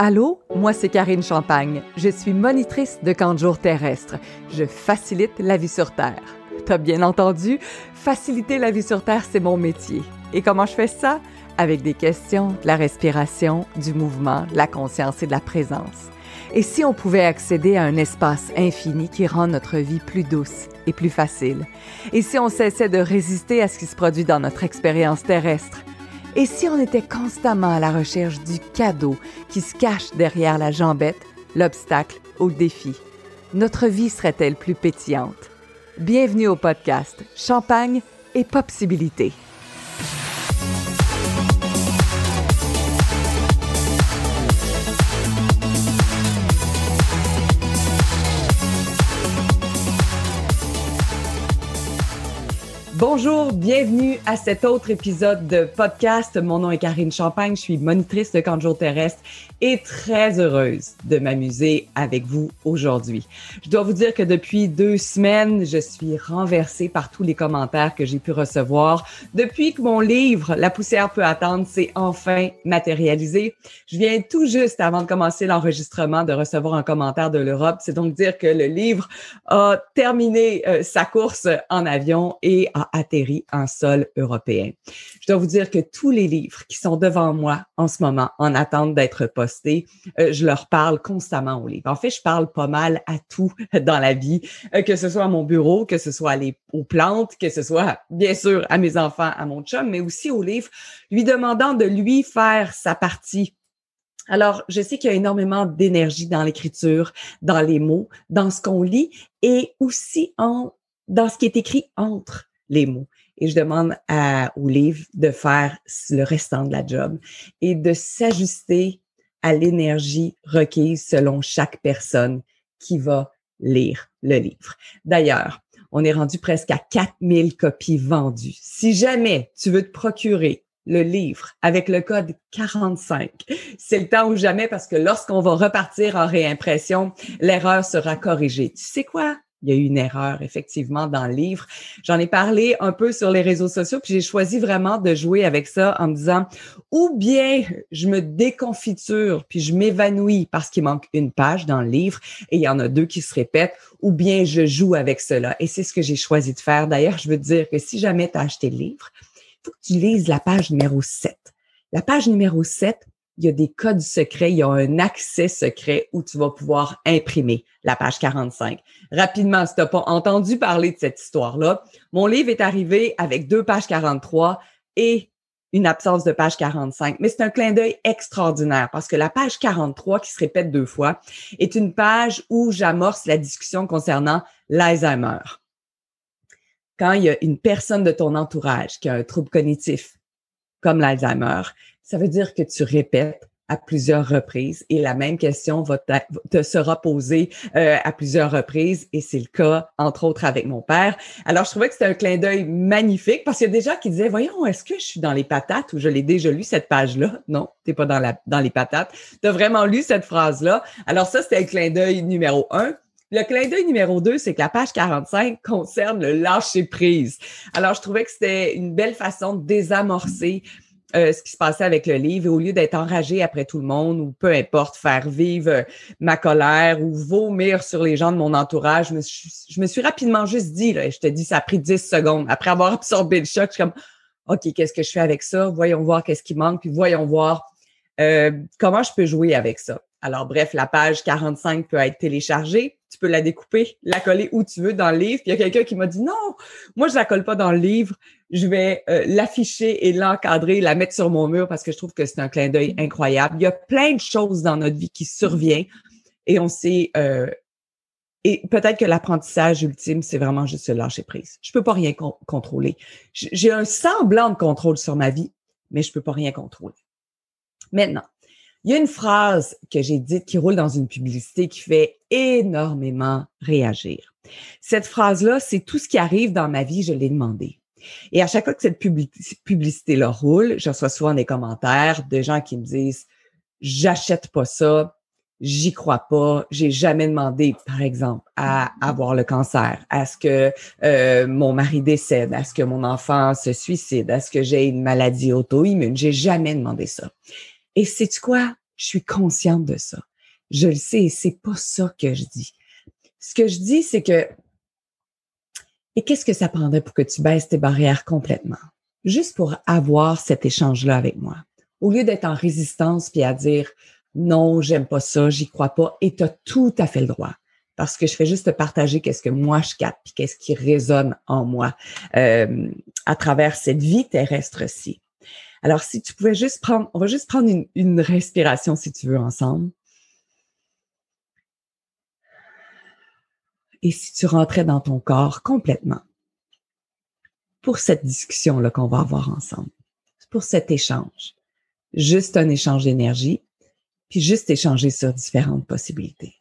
Allô, moi c'est Karine Champagne. Je suis monitrice de camp de jour terrestre. Je facilite la vie sur Terre. T'as bien entendu, faciliter la vie sur Terre, c'est mon métier. Et comment je fais ça? Avec des questions, de la respiration, du mouvement, de la conscience et de la présence. Et si on pouvait accéder à un espace infini qui rend notre vie plus douce et plus facile? Et si on cessait de résister à ce qui se produit dans notre expérience terrestre? Et si on était constamment à la recherche du cadeau qui se cache derrière la jambette, l'obstacle le défi, notre vie serait-elle plus pétillante? Bienvenue au podcast Champagne et Possibilité. Bonjour, bienvenue à cet autre épisode de podcast. Mon nom est Karine Champagne, je suis monitrice de camp terrestre et très heureuse de m'amuser avec vous aujourd'hui. Je dois vous dire que depuis deux semaines, je suis renversée par tous les commentaires que j'ai pu recevoir depuis que mon livre La poussière peut attendre s'est enfin matérialisé. Je viens tout juste avant de commencer l'enregistrement de recevoir un commentaire de l'Europe. C'est donc dire que le livre a terminé euh, sa course en avion et a atterri en sol européen. Je dois vous dire que tous les livres qui sont devant moi en ce moment en attente d'être postés euh, je leur parle constamment aux livres. En fait, je parle pas mal à tout dans la vie, euh, que ce soit à mon bureau, que ce soit les, aux plantes, que ce soit bien sûr à mes enfants, à mon chum, mais aussi aux livres, lui demandant de lui faire sa partie alors, je sais qu'il y a énormément d'énergie dans l'écriture, dans les mots, dans ce qu'on lit et aussi en, dans ce qui est écrit entre les mots. Et je demande à, au livre de faire le restant de la job et de s'ajuster à l'énergie requise selon chaque personne qui va lire le livre. D'ailleurs, on est rendu presque à 4000 copies vendues. Si jamais tu veux te procurer le livre avec le code 45. C'est le temps ou jamais parce que lorsqu'on va repartir en réimpression, l'erreur sera corrigée. Tu sais quoi? Il y a eu une erreur effectivement dans le livre. J'en ai parlé un peu sur les réseaux sociaux, puis j'ai choisi vraiment de jouer avec ça en me disant ou bien je me déconfiture puis je m'évanouis parce qu'il manque une page dans le livre et il y en a deux qui se répètent, ou bien je joue avec cela. Et c'est ce que j'ai choisi de faire. D'ailleurs, je veux dire que si jamais tu as acheté le livre, il faut que tu lises la page numéro 7. La page numéro 7, il y a des codes secrets, il y a un accès secret où tu vas pouvoir imprimer la page 45. Rapidement, si tu n'as pas entendu parler de cette histoire-là, mon livre est arrivé avec deux pages 43 et une absence de page 45. Mais c'est un clin d'œil extraordinaire parce que la page 43, qui se répète deux fois, est une page où j'amorce la discussion concernant l'Alzheimer. Quand il y a une personne de ton entourage qui a un trouble cognitif comme l'Alzheimer, ça veut dire que tu répètes à plusieurs reprises et la même question va te, sera posée euh, à plusieurs reprises et c'est le cas entre autres avec mon père. Alors je trouvais que c'était un clin d'œil magnifique parce qu'il y a des gens qui disaient voyons est-ce que je suis dans les patates ou je l'ai déjà lu cette page là Non, t'es pas dans la dans les patates. Tu as vraiment lu cette phrase là. Alors ça c'était le clin d'œil numéro un. Le clin d'œil numéro deux, c'est que la page 45 concerne le lâcher prise. Alors, je trouvais que c'était une belle façon de désamorcer euh, ce qui se passait avec le livre et au lieu d'être enragé après tout le monde ou peu importe, faire vivre euh, ma colère ou vomir sur les gens de mon entourage, je me suis, je me suis rapidement juste dit, là, je te dis, ça a pris 10 secondes. Après avoir absorbé le choc, je suis comme, OK, qu'est-ce que je fais avec ça? Voyons voir qu'est-ce qui manque, puis voyons voir euh, comment je peux jouer avec ça. Alors, bref, la page 45 peut être téléchargée. Tu peux la découper, la coller où tu veux dans le livre. Puis il y a quelqu'un qui m'a dit non, moi, je la colle pas dans le livre. Je vais euh, l'afficher et l'encadrer, la mettre sur mon mur parce que je trouve que c'est un clin d'œil incroyable. Il y a plein de choses dans notre vie qui surviennent et on sait. Euh, et peut-être que l'apprentissage ultime, c'est vraiment juste se lâcher prise. Je peux pas rien contrôler. J'ai un semblant de contrôle sur ma vie, mais je peux pas rien contrôler. Maintenant, il y a une phrase que j'ai dite qui roule dans une publicité qui fait énormément réagir. Cette phrase-là, c'est tout ce qui arrive dans ma vie, je l'ai demandé. Et à chaque fois que cette publicité-là roule, je reçois souvent des commentaires de gens qui me disent j'achète pas ça, j'y crois pas, j'ai jamais demandé, par exemple, à avoir le cancer, à ce que euh, mon mari décède, à ce que mon enfant se suicide, à ce que j'ai une maladie auto-immune, j'ai jamais demandé ça. Et c'est quoi? Je suis consciente de ça. Je le sais et c'est pas ça que je dis. Ce que je dis, c'est que, et qu'est-ce que ça prendrait pour que tu baisses tes barrières complètement? Juste pour avoir cet échange-là avec moi. Au lieu d'être en résistance puis à dire, non, j'aime pas ça, j'y crois pas, et tu as tout à fait le droit. Parce que je fais juste partager qu'est-ce que moi je capte, puis qu'est-ce qui résonne en moi euh, à travers cette vie terrestre-ci. Alors, si tu pouvais juste prendre, on va juste prendre une, respiration si tu veux ensemble. Et si tu rentrais dans ton corps complètement pour cette discussion-là qu'on va avoir ensemble, pour cet échange, juste un échange d'énergie, puis juste échanger sur différentes possibilités.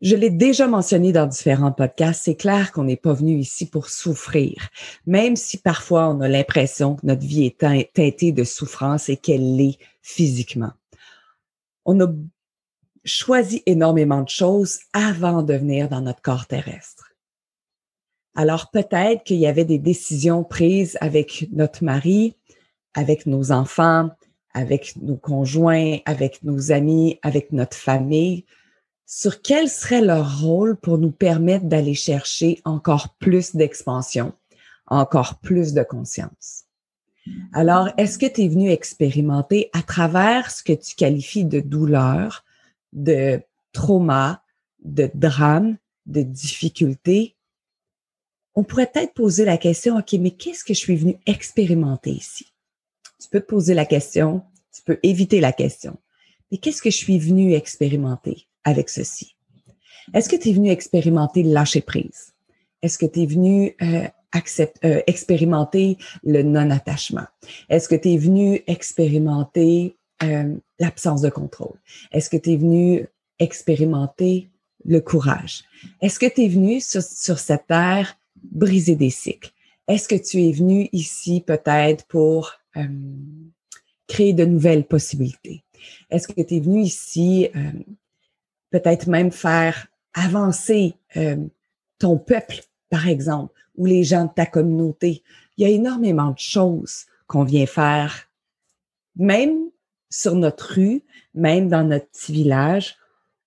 Je l'ai déjà mentionné dans différents podcasts, c'est clair qu'on n'est pas venu ici pour souffrir, même si parfois on a l'impression que notre vie est teintée de souffrance et qu'elle l'est physiquement. On a choisi énormément de choses avant de venir dans notre corps terrestre. Alors peut-être qu'il y avait des décisions prises avec notre mari, avec nos enfants, avec nos conjoints, avec nos amis, avec notre famille, sur quel serait leur rôle pour nous permettre d'aller chercher encore plus d'expansion, encore plus de conscience? Alors, est-ce que tu es venu expérimenter à travers ce que tu qualifies de douleur, de trauma, de drame, de difficulté? On pourrait peut-être poser la question, OK, mais qu'est-ce que je suis venu expérimenter ici? Tu peux te poser la question, tu peux éviter la question. Mais qu'est-ce que je suis venu expérimenter? Avec ceci? Est-ce que tu es venu expérimenter le lâcher prise? Est-ce que tu es venu euh, euh, expérimenter le non-attachement? Est-ce que tu es venu expérimenter euh, l'absence de contrôle? Est-ce que tu es venu expérimenter le courage? Est-ce que tu es venu sur, cette terre briser des cycles? Est-ce que tu es venu ici peut-être pour créer de nouvelles possibilités? Est-ce que tu es venu ici peut-être même faire avancer euh, ton peuple, par exemple, ou les gens de ta communauté? Il y a énormément de choses qu'on vient faire, même sur notre rue, même dans notre petit village.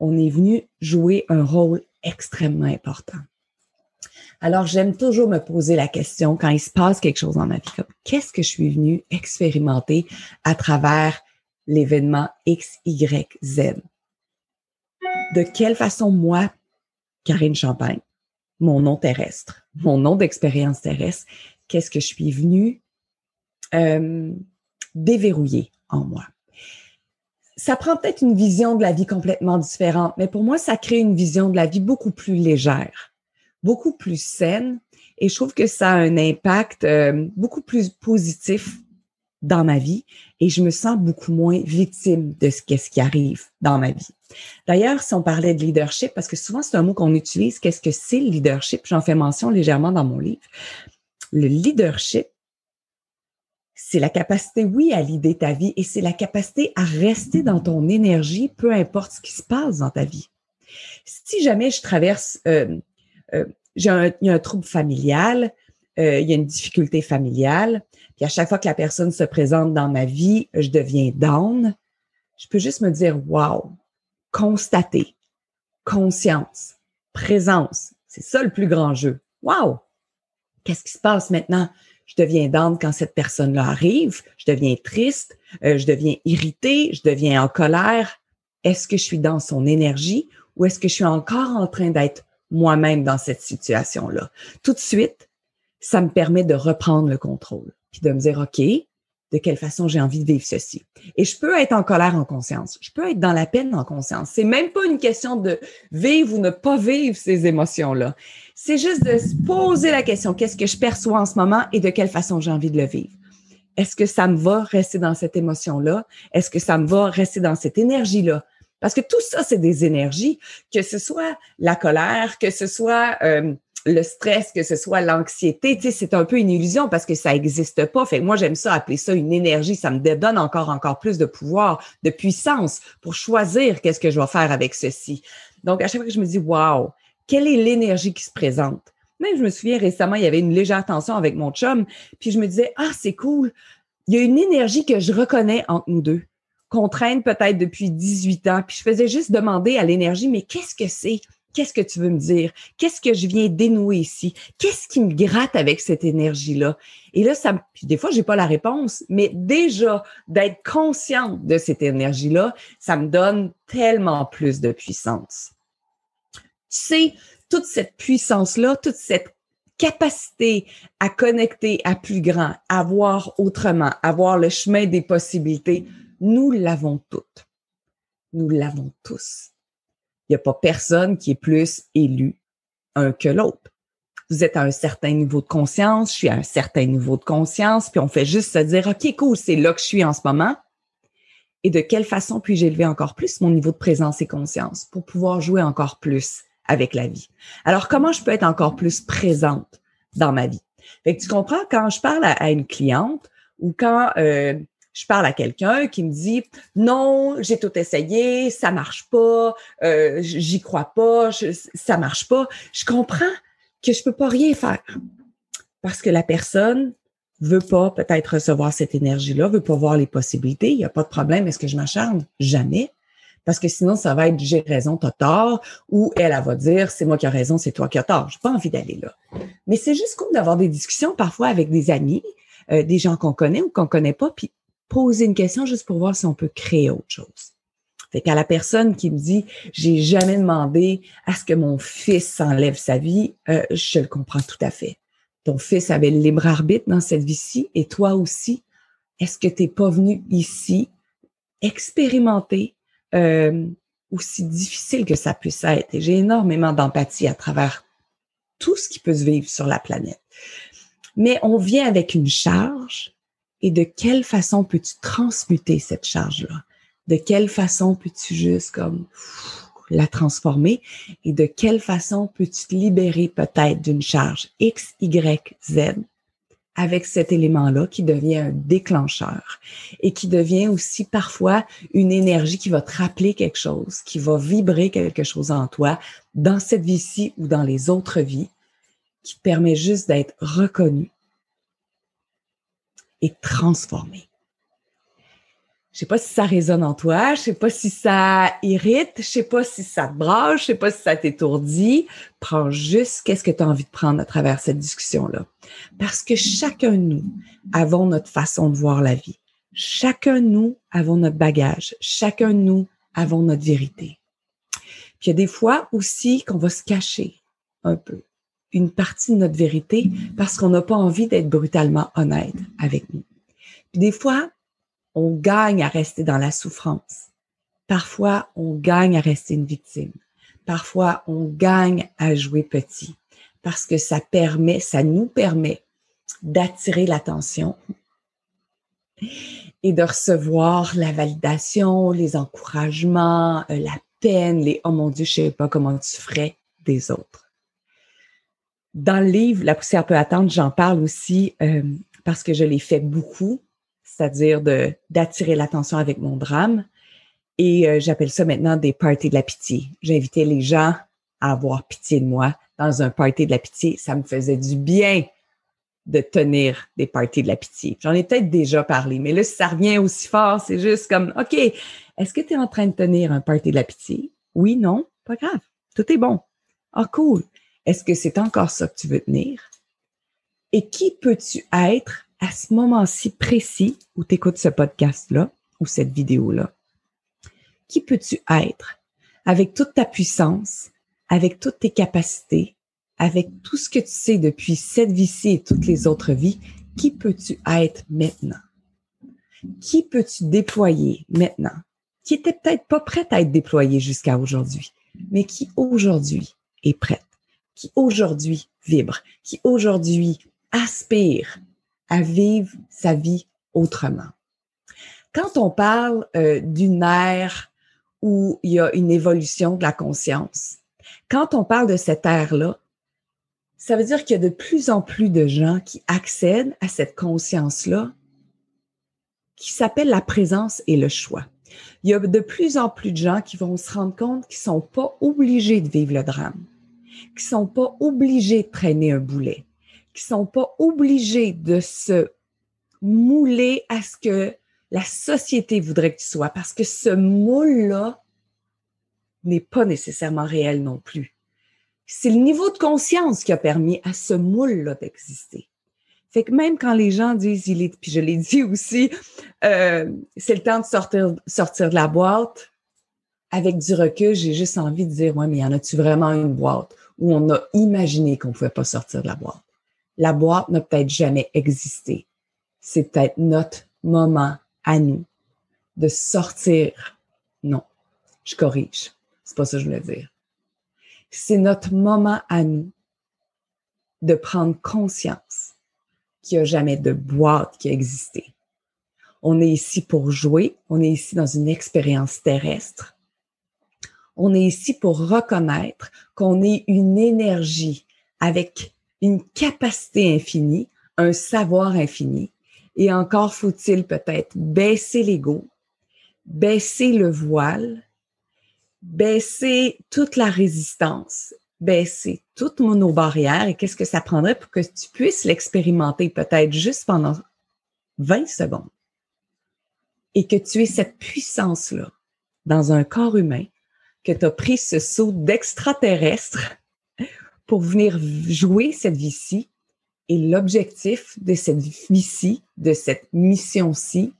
On est venu jouer un rôle extrêmement important. Alors, j'aime toujours me poser la question quand il se passe quelque chose dans ma vie, qu'est-ce que je suis venu expérimenter à travers l'événement X, Y, Z? De quelle façon, moi, Karine Champagne, mon nom terrestre, mon nom d'expérience terrestre, qu'est-ce que je suis venue euh, déverrouiller en moi? ça prend peut-être une vision de la vie complètement différente, mais pour moi, ça crée une vision de la vie beaucoup plus légère beaucoup plus saine et je trouve que ça a un impact euh, beaucoup plus positif dans ma vie et je me sens beaucoup moins victime de ce qu'est-ce qui arrive dans ma vie. D'ailleurs, si on parlait de leadership, parce que souvent c'est un mot qu'on utilise, qu'est-ce que c'est le leadership? J'en fais mention légèrement dans mon livre. Le leadership, c'est la capacité, oui, à l'idée ta vie et c'est la capacité à rester dans ton énergie, peu importe ce qui se passe dans ta vie. Si jamais je traverse euh, euh, j'ai un, trouble familial, euh, il y a une difficulté familiale, puis à chaque fois que la personne se présente dans ma vie, je deviens down. Je peux juste me dire wow, constater, conscience, présence. C'est ça le plus grand jeu. Wow! Qu'est-ce qui se passe maintenant? Je deviens down quand cette personne-là arrive, je deviens triste, euh, je deviens irritée, je deviens en colère. Est-ce que je suis dans son énergie ou est-ce que je suis encore en train d'être moi-même dans cette situation-là? Tout de suite, ça me permet de reprendre le contrôle, puis de me dire, OK, de quelle façon j'ai envie de vivre ceci? Et je peux être en colère en conscience. Je peux être dans la peine en conscience. C'est même pas une question de vivre ou ne pas vivre ces émotions-là. C'est juste de se poser la question, qu'est-ce que je perçois en ce moment et de quelle façon j'ai envie de le vivre? Est-ce que ça me va rester dans cette émotion-là? Est-ce que ça me va rester dans cette énergie-là? Parce que tout ça, c'est des énergies, que ce soit la colère, que ce soit euh, le stress, que ce soit l'anxiété, c'est un peu une illusion parce que ça n'existe pas. Fait moi, j'aime ça appeler ça une énergie. Ça me donne encore, encore plus de pouvoir, de puissance pour choisir qu'est-ce que je vais faire avec ceci. Donc, à chaque fois que je me dis, wow, quelle est l'énergie qui se présente? Même, je me souviens récemment, il y avait une légère tension avec mon chum, puis je me disais, ah, c'est cool. Il y a une énergie que je reconnais entre nous deux contrainte peut-être depuis 18 ans, puis je faisais juste demander à l'énergie, mais qu'est-ce que c'est? Qu'est-ce que tu veux me dire? Qu'est-ce que je viens dénouer ici? Qu'est-ce qui me gratte avec cette énergie-là? Et là, ça, des fois, j'ai pas la réponse, mais déjà, d'être consciente de cette énergie-là, ça me donne tellement plus de puissance. Tu sais, toute cette puissance-là, toute cette capacité à connecter à plus grand, à voir autrement, à voir le chemin des possibilités, nous l'avons toutes. Nous l'avons tous. Il n'y a pas personne qui est plus élu que l'autre. Vous êtes à un certain niveau de conscience, je suis à un certain niveau de conscience, puis on fait juste se dire, OK, cool, c'est là que je suis en ce moment. Et de quelle façon puis-je élever encore plus mon niveau de présence et conscience pour pouvoir jouer encore plus avec la vie? Alors, comment je peux être encore plus présente dans ma vie? Fait que tu comprends, quand je parle à, une cliente ou quand euh, je parle à quelqu'un qui me dit non, j'ai tout essayé, ça marche pas, euh, j'y crois pas, je, ça marche pas. Je comprends que je peux pas rien faire parce que la personne veut pas peut-être recevoir cette énergie-là, veut pas voir les possibilités. Il y a pas de problème. Est-ce que je m'acharne? Jamais. Parce que sinon, ça va être j'ai raison, t'as tort, ou elle, elle va dire c'est moi qui ai raison, c'est toi qui as tort. J'ai pas envie d'aller là. Mais c'est juste cool d'avoir des discussions parfois avec des amis, euh, des gens qu'on connaît ou qu'on connaît pas, puis poser une question juste pour voir si on peut créer autre chose. Fait qu'à la personne qui me dit j'ai jamais demandé à ce que mon fils enlève sa vie, euh, je le comprends tout à fait. Ton fils avait le libre arbitre dans cette vie-ci et toi aussi. Est-ce que tu n'es pas venu ici expérimenter euh, aussi difficile que ça puisse être? J'ai énormément d'empathie à travers tout ce qui peut se vivre sur la planète. Mais on vient avec une charge et de quelle façon peux-tu transmuter cette charge-là? De quelle façon peux-tu juste comme la transformer? Et de quelle façon peux-tu te libérer peut-être d'une charge X, Y, Z avec cet élément-là qui devient un déclencheur et qui devient aussi parfois une énergie qui va te rappeler quelque chose, qui va vibrer quelque chose en toi dans cette vie-ci ou dans les autres vies, qui te permet juste d'être reconnu et transformer. Je sais pas si ça résonne en toi, je sais pas si ça irrite, je sais pas si ça te brasse, je sais pas si ça t'étourdit. Prends juste qu'est-ce que tu as envie de prendre à travers cette discussion-là. Parce que chacun de nous avons notre façon de voir la vie. Chacun de nous avons notre bagage. Chacun de nous avons notre vérité. Puis il y a des fois aussi qu'on va se cacher un peu une partie de notre vérité parce qu'on n'a pas envie d'être brutalement honnête avec nous. Puis des fois, on gagne à rester dans la souffrance. Parfois, on gagne à rester une victime. Parfois, on gagne à jouer petit parce que ça permet, ça nous permet d'attirer l'attention et de recevoir la validation, les encouragements, euh, la peine, les oh mon Dieu, je sais pas comment tu ferais des autres. Dans le livre La poussière peut attendre, j'en parle aussi euh, parce que je l'ai fait beaucoup, c'est-à-dire d'attirer l'attention avec mon drame. Et euh, j'appelle ça maintenant des parties de la pitié. J'invitais les gens à avoir pitié de moi dans un party de la pitié. Ça me faisait du bien de tenir des parties de la pitié. J'en ai peut-être déjà parlé, mais là, si ça revient aussi fort, c'est juste comme, OK, est-ce que tu es en train de tenir un party de la pitié? Oui, non, pas grave. Tout est bon. Ah, cool. Est-ce que c'est encore ça que tu veux tenir? Et qui peux-tu être à ce moment-ci précis où tu écoutes ce podcast-là ou cette vidéo-là? Qui peux-tu être avec toute ta puissance, avec toutes tes capacités, avec tout ce que tu sais depuis cette vie-ci et toutes les autres vies? Qui peux-tu être maintenant? Qui peux-tu déployer maintenant? Qui était peut-être pas prête à être déployé jusqu'à aujourd'hui, mais qui aujourd'hui est prête? Qui aujourd'hui vibre, qui aujourd'hui aspire à vivre sa vie autrement. Quand on parle euh, d'une ère où il y a une évolution de la conscience, quand on parle de cette ère-là, ça veut dire qu'il y a de plus en plus de gens qui accèdent à cette conscience-là qui s'appelle la présence et le choix. Il y a de plus en plus de gens qui vont se rendre compte qu'ils sont pas obligés de vivre le drame qui sont pas obligés de traîner un boulet, qui sont pas obligés de se mouler à ce que la société voudrait que tu sois, parce que ce moule-là n'est pas nécessairement réel non plus. C'est le niveau de conscience qui a permis à ce moule-là d'exister. Fait que même quand les gens disent, il est, puis je l'ai dit aussi, euh, c'est le temps de sortir, sortir de la boîte. Avec du recul, j'ai juste envie de dire, ouais, mais y en a-tu vraiment une boîte? Où on a imaginé qu'on pouvait pas sortir de la boîte? La boîte n'a peut-être jamais existé. C'est peut-être notre moment à nous de sortir. Non, je corrige. C'est pas ça que je voulais dire. C'est notre moment à nous de prendre conscience qu'il n'y a jamais de boîte qui a existé. On est ici pour jouer, on est ici dans une expérience terrestre. On est ici pour reconnaître qu'on est une énergie avec une capacité infinie, un savoir infini. Et encore faut-il peut-être baisser l'ego, baisser le voile, baisser toute la résistance, baisser toutes nos barrières et qu'est-ce que ça prendrait pour que tu puisses l'expérimenter peut-être juste pendant 20 secondes? Et que tu aies cette puissance-là dans un corps humain, que tu as pris ce saut d'extraterrestre pour venir jouer cette vie-ci. Et l'objectif de cette vie-ci, de cette mission-ci,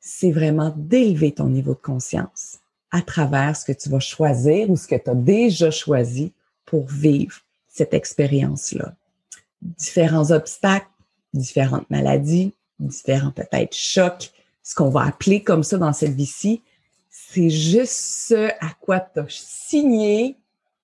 c'est vraiment d'élever ton niveau de conscience à travers ce que tu vas choisir ou ce que tu as déjà choisi pour vivre cette expérience-là. Différents obstacles, différentes maladies, différents peut-être chocs, ce qu'on va appeler comme ça dans cette vie-ci, c'est juste ce à quoi tu as signé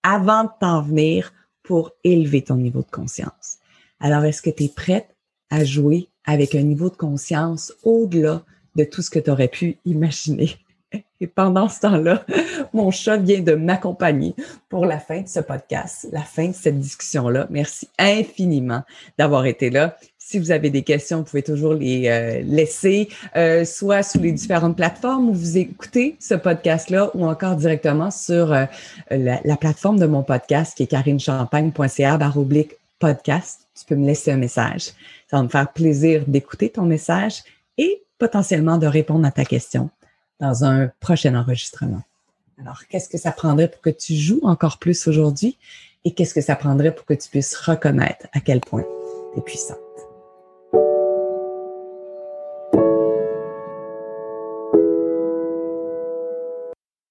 avant de t'en venir pour élever ton niveau de conscience. Alors, est-ce que tu es prête à jouer avec un niveau de conscience au-delà de tout ce que tu aurais pu imaginer? Et pendant ce temps-là, mon chat vient de m'accompagner pour la fin de ce podcast, la fin de cette discussion-là. Merci infiniment d'avoir été là. Si vous avez des questions, vous pouvez toujours les euh, laisser, euh, soit sur les différentes plateformes où vous écoutez ce podcast-là ou encore directement sur euh, la, la, plateforme de mon podcast qui est carinechampagne.ca oblique podcast. Tu peux me laisser un message. Ça va me faire plaisir d'écouter ton message et potentiellement de répondre à ta question dans un prochain enregistrement. Alors, qu'est-ce que ça prendrait pour que tu joues encore plus aujourd'hui et qu'est-ce que ça prendrait pour que tu puisses reconnaître à quel point tu es puissant?